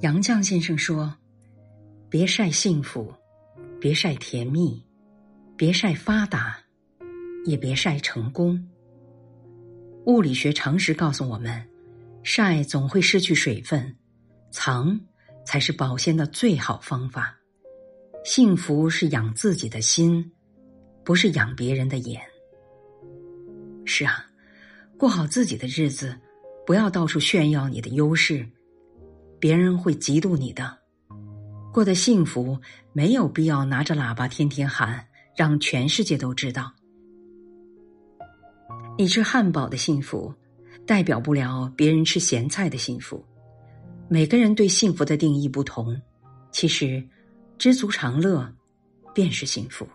杨绛先生说：“别晒幸福，别晒甜蜜，别晒发达，也别晒成功。”物理学常识告诉我们，晒总会失去水分，藏才是保鲜的最好方法。幸福是养自己的心，不是养别人的眼。是啊，过好自己的日子，不要到处炫耀你的优势。别人会嫉妒你的，过得幸福没有必要拿着喇叭天天喊，让全世界都知道。你吃汉堡的幸福，代表不了别人吃咸菜的幸福。每个人对幸福的定义不同，其实知足常乐便是幸福。